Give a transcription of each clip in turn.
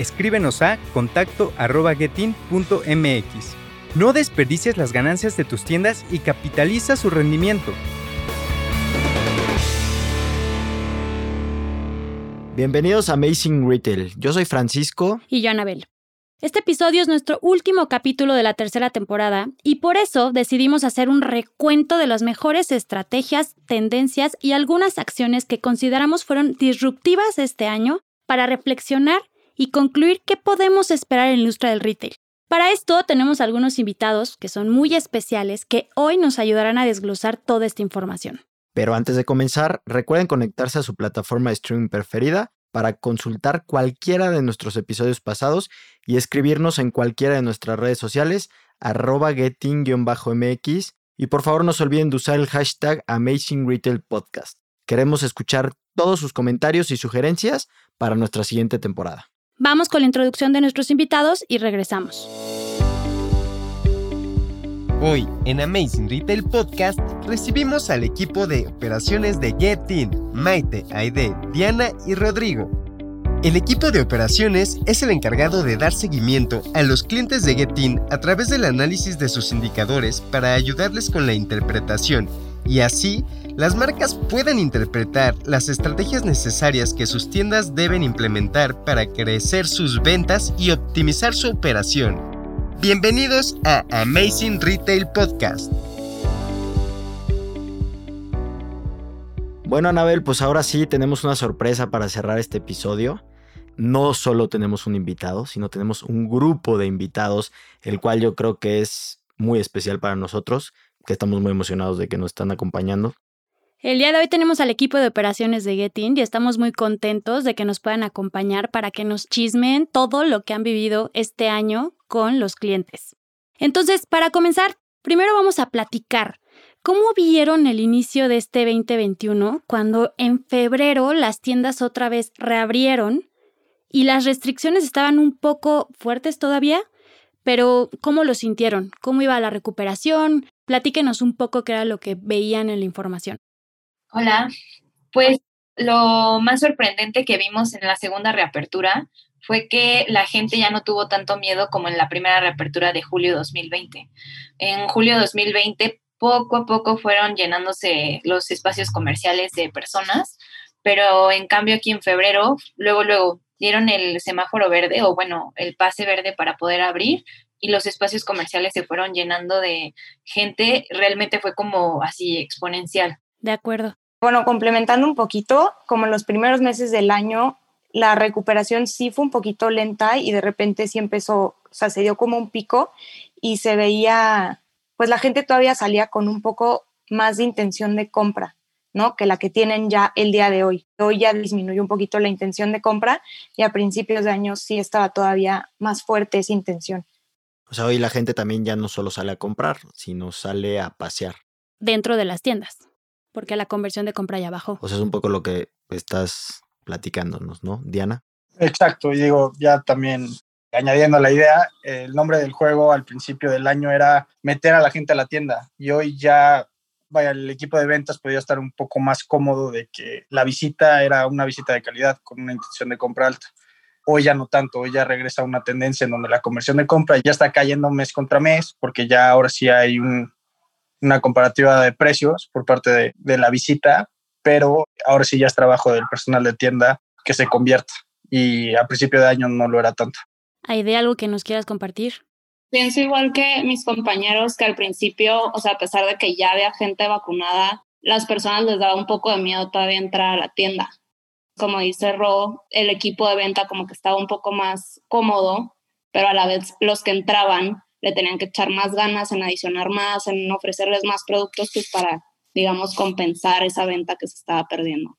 Escríbenos a contacto.getin.mx. No desperdicies las ganancias de tus tiendas y capitaliza su rendimiento. Bienvenidos a Amazing Retail. Yo soy Francisco. Y yo, Anabel. Este episodio es nuestro último capítulo de la tercera temporada y por eso decidimos hacer un recuento de las mejores estrategias, tendencias y algunas acciones que consideramos fueron disruptivas este año para reflexionar y concluir qué podemos esperar en la del retail. Para esto tenemos algunos invitados que son muy especiales que hoy nos ayudarán a desglosar toda esta información. Pero antes de comenzar, recuerden conectarse a su plataforma de streaming preferida para consultar cualquiera de nuestros episodios pasados y escribirnos en cualquiera de nuestras redes sociales, arroba getting-mx. Y por favor no se olviden de usar el hashtag Amazing Retail Podcast. Queremos escuchar todos sus comentarios y sugerencias para nuestra siguiente temporada. Vamos con la introducción de nuestros invitados y regresamos. Hoy en Amazing Retail Podcast recibimos al equipo de operaciones de Getin, Maite, Aide, Diana y Rodrigo. El equipo de operaciones es el encargado de dar seguimiento a los clientes de Getin a través del análisis de sus indicadores para ayudarles con la interpretación y así las marcas puedan interpretar las estrategias necesarias que sus tiendas deben implementar para crecer sus ventas y optimizar su operación. Bienvenidos a Amazing Retail Podcast. Bueno, Anabel, pues ahora sí tenemos una sorpresa para cerrar este episodio. No solo tenemos un invitado, sino tenemos un grupo de invitados, el cual yo creo que es muy especial para nosotros, que estamos muy emocionados de que nos están acompañando. El día de hoy tenemos al equipo de operaciones de Getin y estamos muy contentos de que nos puedan acompañar para que nos chismen todo lo que han vivido este año con los clientes. Entonces, para comenzar, primero vamos a platicar. ¿Cómo vieron el inicio de este 2021 cuando en febrero las tiendas otra vez reabrieron y las restricciones estaban un poco fuertes todavía? Pero, ¿cómo lo sintieron? ¿Cómo iba la recuperación? Platíquenos un poco qué era lo que veían en la información. Hola, pues lo más sorprendente que vimos en la segunda reapertura fue que la gente ya no tuvo tanto miedo como en la primera reapertura de julio 2020. En julio 2020 poco a poco fueron llenándose los espacios comerciales de personas, pero en cambio aquí en febrero, luego, luego dieron el semáforo verde o bueno, el pase verde para poder abrir y los espacios comerciales se fueron llenando de gente, realmente fue como así exponencial. De acuerdo. Bueno, complementando un poquito, como en los primeros meses del año, la recuperación sí fue un poquito lenta y de repente sí empezó, o sea, se dio como un pico y se veía, pues la gente todavía salía con un poco más de intención de compra, ¿no? Que la que tienen ya el día de hoy. Hoy ya disminuyó un poquito la intención de compra y a principios de año sí estaba todavía más fuerte esa intención. O sea, hoy la gente también ya no solo sale a comprar, sino sale a pasear. Dentro de las tiendas porque la conversión de compra ya bajó. O sea, es un poco lo que estás platicándonos, ¿no, Diana? Exacto, y digo, ya también añadiendo la idea, el nombre del juego al principio del año era meter a la gente a la tienda y hoy ya, vaya, el equipo de ventas podía estar un poco más cómodo de que la visita era una visita de calidad con una intención de compra alta. Hoy ya no tanto, hoy ya regresa una tendencia en donde la conversión de compra ya está cayendo mes contra mes porque ya ahora sí hay un, una comparativa de precios por parte de, de, la visita, pero ahora sí ya es trabajo del personal de tienda que se convierta y a principio de año no lo era tanto. ¿Hay de algo que nos quieras compartir? Pienso igual que mis compañeros que al principio, o sea, a pesar de que ya había gente vacunada, las personas les daba un poco de miedo todavía entrar a la tienda. Como dice Ro, el equipo de venta como que estaba un poco más cómodo, pero a la vez los que entraban le tenían que echar más ganas en adicionar más, en ofrecerles más productos pues para, digamos, compensar esa venta que se estaba perdiendo.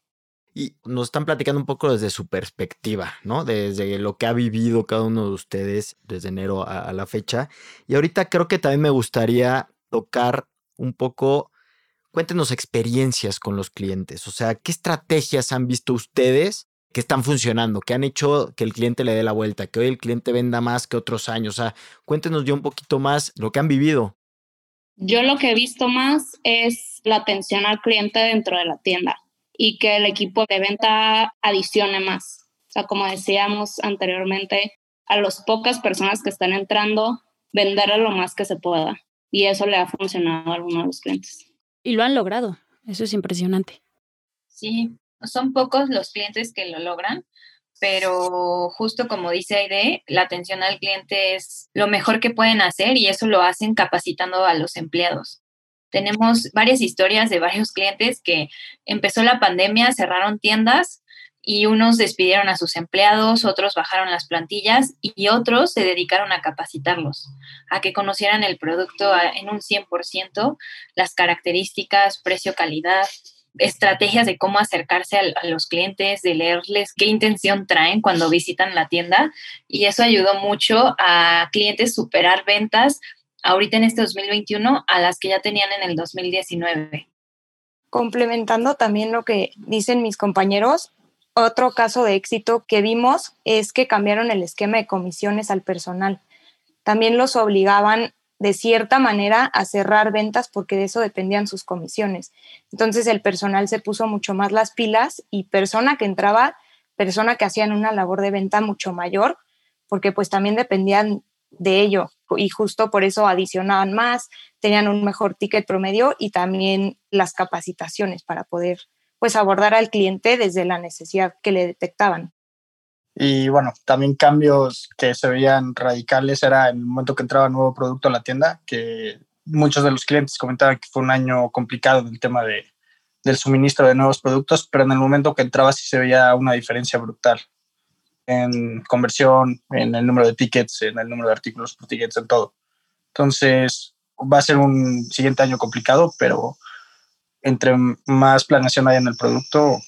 Y nos están platicando un poco desde su perspectiva, ¿no? Desde lo que ha vivido cada uno de ustedes desde enero a, a la fecha. Y ahorita creo que también me gustaría tocar un poco, cuéntenos experiencias con los clientes, o sea, ¿qué estrategias han visto ustedes que están funcionando, que han hecho que el cliente le dé la vuelta, que hoy el cliente venda más que otros años? O sea, cuéntenos ya un poquito más lo que han vivido. Yo lo que he visto más es la atención al cliente dentro de la tienda y que el equipo de venta adicione más. O sea, como decíamos anteriormente, a las pocas personas que están entrando, vender lo más que se pueda. Y eso le ha funcionado a algunos de los clientes. Y lo han logrado. Eso es impresionante. Sí, son pocos los clientes que lo logran, pero justo como dice Aide, la atención al cliente es lo mejor que pueden hacer y eso lo hacen capacitando a los empleados. Tenemos varias historias de varios clientes que empezó la pandemia, cerraron tiendas y unos despidieron a sus empleados, otros bajaron las plantillas y otros se dedicaron a capacitarlos, a que conocieran el producto en un 100%, las características, precio, calidad, estrategias de cómo acercarse a, los clientes, de leerles qué intención traen cuando visitan la tienda y eso ayudó mucho a clientes superar ventas ahorita en este 2021 a las que ya tenían en el 2019. Complementando también lo que dicen mis compañeros, otro caso de éxito que vimos es que cambiaron el esquema de comisiones al personal. También los obligaban de cierta manera a cerrar ventas porque de eso dependían sus comisiones. Entonces el personal se puso mucho más las pilas y persona que entraba, persona que hacían una labor de venta mucho mayor, porque pues también dependían de ello y justo por eso adicionaban más, tenían un mejor ticket promedio y también las capacitaciones para poder pues abordar al cliente desde la necesidad que le detectaban. Y bueno, también cambios que se veían radicales era en el momento que entraba nuevo producto a la tienda, que muchos de los clientes comentaban que fue un año complicado del tema de, del suministro de nuevos productos, pero en el momento que entraba sí se veía una diferencia brutal en conversión, en el número de tickets, en el número de artículos por tickets, en todo. Entonces, va a ser un siguiente año complicado, pero entre más planeación haya en el producto,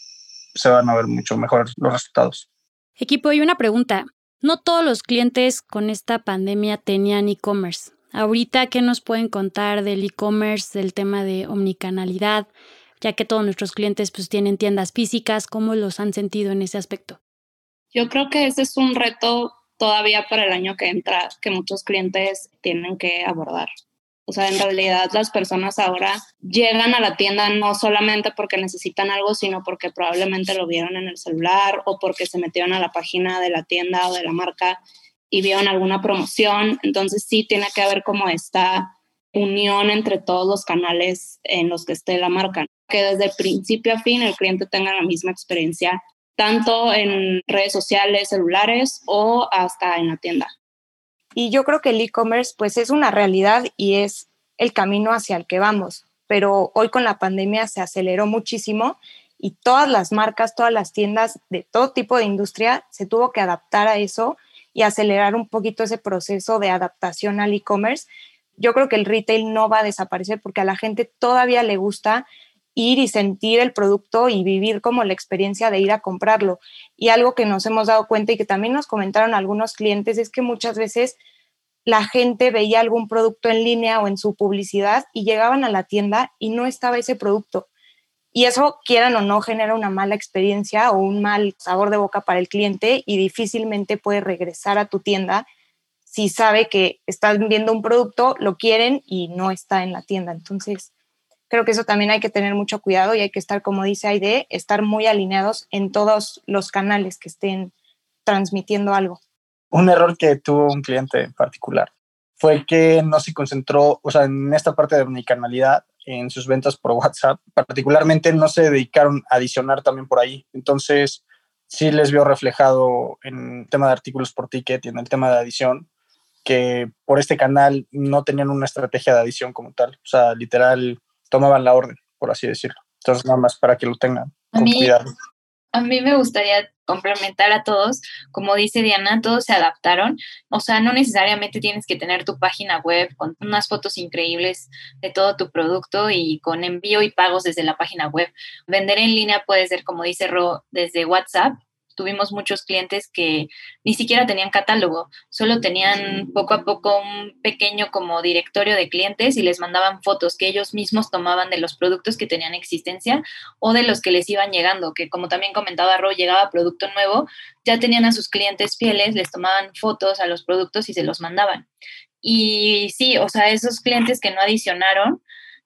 se van a ver mucho mejor los resultados. Equipo, y una pregunta. No todos los clientes con esta pandemia tenían e-commerce. Ahorita, ¿qué nos pueden contar del e-commerce, del tema de omnicanalidad? Ya que todos nuestros clientes pues tienen tiendas físicas, ¿cómo los han sentido en ese aspecto? Yo creo que ese es un reto todavía para el año que entra, que muchos clientes tienen que abordar. O sea, en realidad las personas ahora llegan a la tienda no solamente porque necesitan algo, sino porque probablemente lo vieron en el celular o porque se metieron a la página de la tienda o de la marca y vieron alguna promoción. Entonces sí tiene que haber como esta unión entre todos los canales en los que esté la marca, que desde principio a fin el cliente tenga la misma experiencia, tanto en redes sociales, celulares o hasta en la tienda. Y yo creo que el e-commerce pues es una realidad y es el camino hacia el que vamos, pero hoy con la pandemia se aceleró muchísimo y todas las marcas, todas las tiendas de todo tipo de industria se tuvo que adaptar a eso y acelerar un poquito ese proceso de adaptación al e-commerce. Yo creo que el retail no va a desaparecer porque a la gente todavía le gusta ir y sentir el producto y vivir como la experiencia de ir a comprarlo. Y algo que nos hemos dado cuenta y que también nos comentaron algunos clientes es que muchas veces la gente veía algún producto en línea o en su publicidad y llegaban a la tienda y no estaba ese producto. Y eso, quieran o no, genera una mala experiencia o un mal sabor de boca para el cliente y difícilmente puede regresar a tu tienda si sabe que están viendo un producto, lo quieren y no está en la tienda. Entonces, creo que eso también hay que tener mucho cuidado y hay que estar, como dice Aide, estar muy alineados en todos los canales que estén transmitiendo algo. Un error que tuvo un cliente en particular fue que no se concentró, o sea, en esta parte de omnicanalidad, en sus ventas por WhatsApp, particularmente no se dedicaron a adicionar también por ahí. Entonces, sí les vio reflejado en el tema de artículos por ticket y en el tema de adición, que por este canal no tenían una estrategia de adición como tal. O sea, literal, tomaban la orden, por así decirlo. Entonces, nada más para que lo tengan con cuidado. A mí me gustaría complementar a todos, como dice Diana, todos se adaptaron. O sea, no necesariamente tienes que tener tu página web con unas fotos increíbles de todo tu producto y con envío y pagos desde la página web. Vender en línea puede ser, como dice Ro, desde WhatsApp tuvimos muchos clientes que ni siquiera tenían catálogo, solo tenían poco a poco un pequeño como directorio de clientes y les mandaban fotos que ellos mismos tomaban de los productos que tenían existencia o de los que les iban llegando, que como también comentaba Ro, llegaba producto nuevo, ya tenían a sus clientes fieles, les tomaban fotos a los productos y se los mandaban. Y sí, o sea, esos clientes que no adicionaron,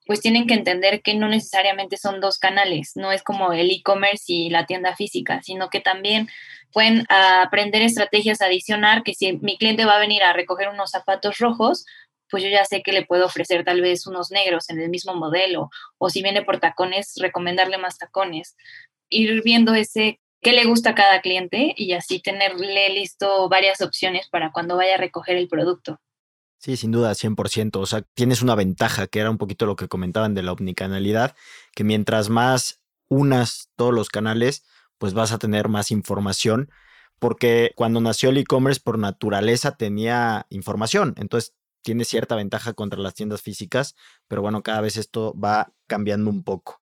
pues tienen que entender que no necesariamente son dos canales, no es como el e-commerce y la tienda física, sino que también pueden aprender estrategias adicionar, que si mi cliente va a venir a recoger unos zapatos rojos, pues yo ya sé que le puedo ofrecer tal vez unos negros en el mismo modelo, o si viene por tacones, recomendarle más tacones. Ir viendo ese qué le gusta a cada cliente y así tenerle listo varias opciones para cuando vaya a recoger el producto. Sí, sin duda, 100%. O sea, tienes una ventaja, que era un poquito lo que comentaban de la omnicanalidad, que mientras más unas todos los canales, pues vas a tener más información, porque cuando nació el e-commerce por naturaleza tenía información, entonces tiene cierta ventaja contra las tiendas físicas, pero bueno, cada vez esto va cambiando un poco.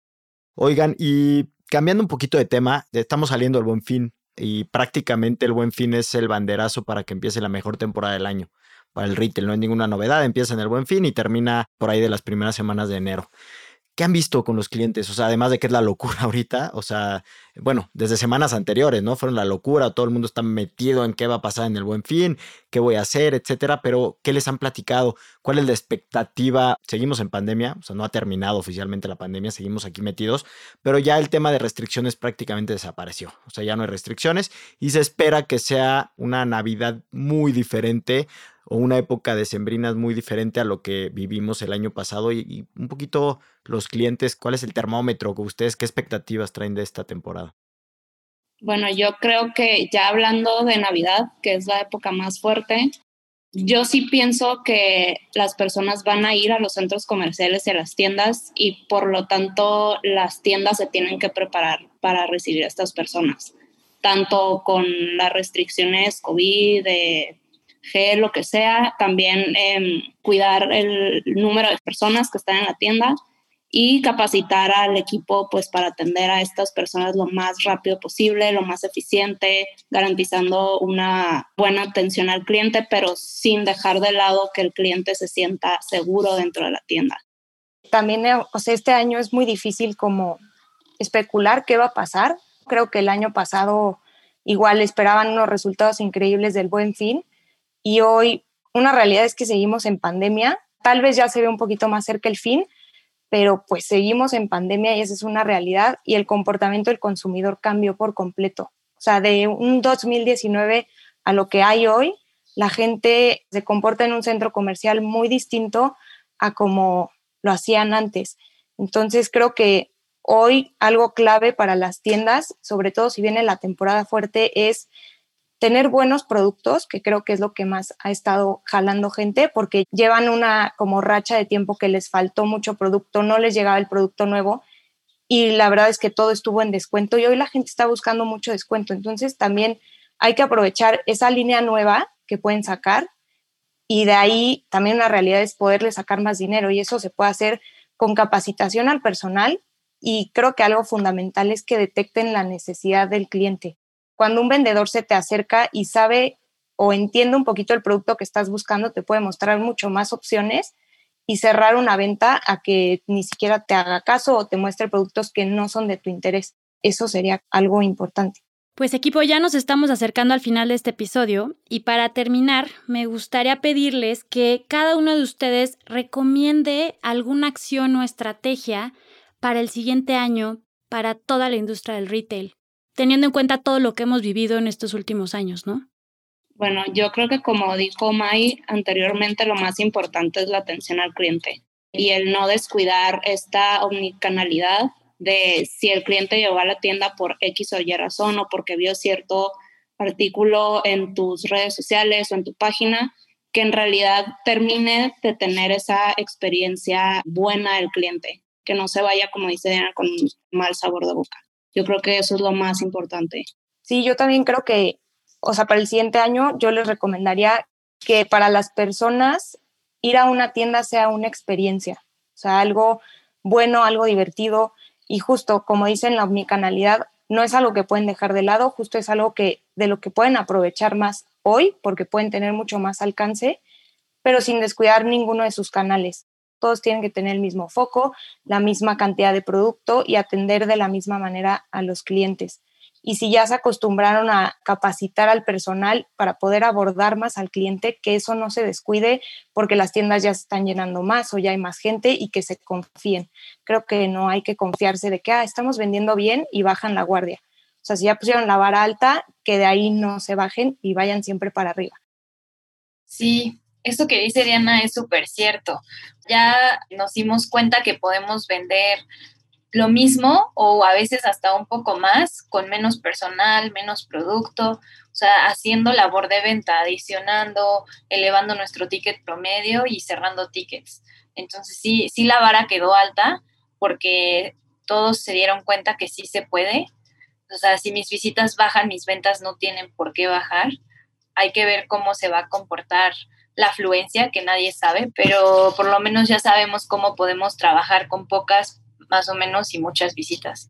Oigan, y cambiando un poquito de tema, estamos saliendo del buen fin y prácticamente el buen fin es el banderazo para que empiece la mejor temporada del año para el retail. No hay ninguna novedad, empieza en el buen fin y termina por ahí de las primeras semanas de enero. ¿Qué han visto con los clientes? O sea, además de que es la locura ahorita, o sea, bueno, desde semanas anteriores, ¿no? Fueron la locura, todo el mundo está metido en qué va a pasar en el buen fin, qué voy a hacer, etcétera, pero ¿qué les han platicado? ¿Cuál es la expectativa? Seguimos en pandemia, o sea, no ha terminado oficialmente la pandemia, seguimos aquí metidos, pero ya el tema de restricciones prácticamente desapareció, o sea, ya no hay restricciones y se espera que sea una Navidad muy diferente o una época de sembrinas muy diferente a lo que vivimos el año pasado y, un poquito los clientes, ¿cuál es el termómetro? con ¿Ustedes qué expectativas traen de esta temporada? Bueno, yo creo que ya hablando de Navidad, que es la época más fuerte, yo sí pienso que las personas van a ir a los centros comerciales y a las tiendas y por lo tanto las tiendas se tienen que preparar para recibir a estas personas, tanto con las restricciones COVID, de gel, lo que sea, también em, cuidar el número de personas que están en la tienda y capacitar al equipo pues para atender a estas personas lo más rápido posible, lo más eficiente, garantizando una buena atención al cliente, pero sin dejar de lado que el cliente se sienta seguro dentro de la tienda. También, eh, o sea, este año es muy difícil como especular qué va a pasar. Creo que el año pasado igual esperaban unos resultados increíbles del buen fin y hoy una realidad es que seguimos en pandemia. Tal vez ya se ve un poquito más cerca el fin, pero pues seguimos en pandemia y esa es una realidad y el comportamiento del consumidor cambió por completo. O sea, de un 2019 a lo que hay hoy, la gente se comporta en un centro comercial muy distinto a como lo hacían antes. Entonces creo que hoy algo clave para las tiendas, sobre todo si viene la temporada fuerte, es tener buenos productos, que creo que es lo que más ha estado jalando gente, porque llevan una como racha de tiempo que les faltó mucho producto, no les llegaba el producto nuevo y la verdad es que todo estuvo en descuento y hoy la gente está buscando mucho descuento. Entonces también hay que aprovechar esa línea nueva que pueden sacar y de ahí también la realidad es poderle sacar más dinero y eso se puede hacer con capacitación al personal y creo que algo fundamental es que detecten la necesidad del cliente cuando un vendedor se te acerca y sabe o entiende un poquito el producto que estás buscando, te puede mostrar mucho más opciones y cerrar una venta a que ni siquiera te haga caso o te muestre productos que no son de tu interés. Eso sería algo importante. Pues equipo, ya nos estamos acercando al final de este episodio y para terminar me gustaría pedirles que cada uno de ustedes recomiende alguna acción o estrategia para el siguiente año para toda la industria del retail teniendo en cuenta todo lo que hemos vivido en estos últimos años, ¿no? Bueno, yo creo que como dijo Mai anteriormente, lo más importante es la atención al cliente y el no descuidar esta omnicanalidad de si el cliente llegó a la tienda por X o Y razón o porque vio cierto artículo en tus redes sociales o en tu página, que en realidad termine de tener esa experiencia buena del cliente, que no se vaya, como dice Diana, con un mal sabor de boca. Yo creo que eso es lo más importante. Sí, yo también creo que, o sea, para el siguiente año yo les recomendaría que para las personas ir a una tienda sea una experiencia, o sea, algo bueno, algo divertido y justo como dicen la omnicanalidad, no es algo que pueden dejar de lado, justo es algo que de lo que pueden aprovechar más hoy porque pueden tener mucho más alcance, pero sin descuidar ninguno de sus canales. Todos tienen que tener el mismo foco, la misma cantidad de producto y atender de la misma manera a los clientes y si ya se acostumbraron a capacitar al personal para poder abordar más al cliente, que eso no se descuide porque las tiendas ya se están llenando más o ya hay más gente y que se confíen. Creo que no hay que confiarse de que ah, estamos vendiendo bien y bajan la guardia. O sea, si ya pusieron la vara alta, que de ahí no se bajen y vayan siempre para arriba. Sí, esto que dice Diana es súper cierto. Ya nos dimos cuenta que podemos vender lo mismo o a veces hasta un poco más, con menos personal, menos producto, o sea, haciendo labor de venta, adicionando, elevando nuestro ticket promedio y cerrando tickets. Entonces sí, sí la vara quedó alta porque todos se dieron cuenta que sí se puede. O sea, si mis visitas bajan, mis ventas no tienen por qué bajar. Hay que ver cómo se va a comportar la afluencia, que nadie sabe, pero por lo menos ya sabemos cómo podemos trabajar con pocas más o menos y muchas visitas.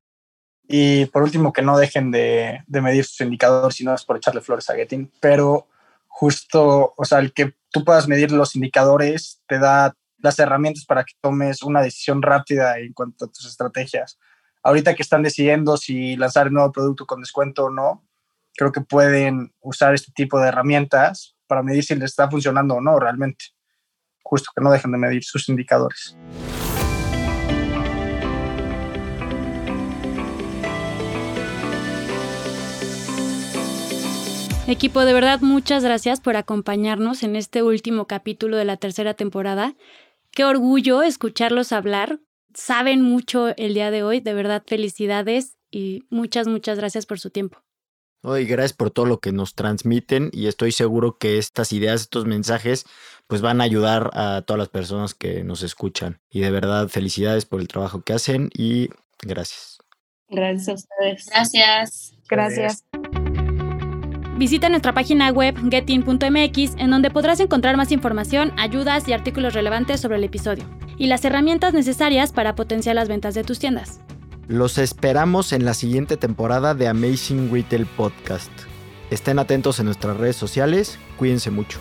Y por último, que no dejen de, medir sus indicadores, si no es por echarle flores a Getting, pero justo, o sea, el que tú puedas medir los indicadores te da las herramientas para que tomes una decisión rápida en cuanto a tus estrategias. Ahorita que están decidiendo si lanzar el nuevo producto con descuento o no, creo que pueden usar este tipo de herramientas para medir si les está funcionando o no realmente. Justo que no dejen de medir sus indicadores. Equipo, de verdad, muchas gracias por acompañarnos en este último capítulo de la tercera temporada. Qué orgullo escucharlos hablar. Saben mucho el día de hoy, de verdad, felicidades y muchas, muchas gracias por su tiempo. Y gracias por todo lo que nos transmiten y estoy seguro que estas ideas, estos mensajes, pues van a ayudar a todas las personas que nos escuchan. Y de verdad, felicidades por el trabajo que hacen y gracias. Gracias a ustedes. Gracias. Gracias. Visita nuestra página web getin.mx en donde podrás encontrar más información, ayudas y artículos relevantes sobre el episodio y las herramientas necesarias para potenciar las ventas de tus tiendas. Los esperamos en la siguiente temporada de Amazing Retail Podcast. Estén atentos en nuestras redes sociales, cuídense mucho.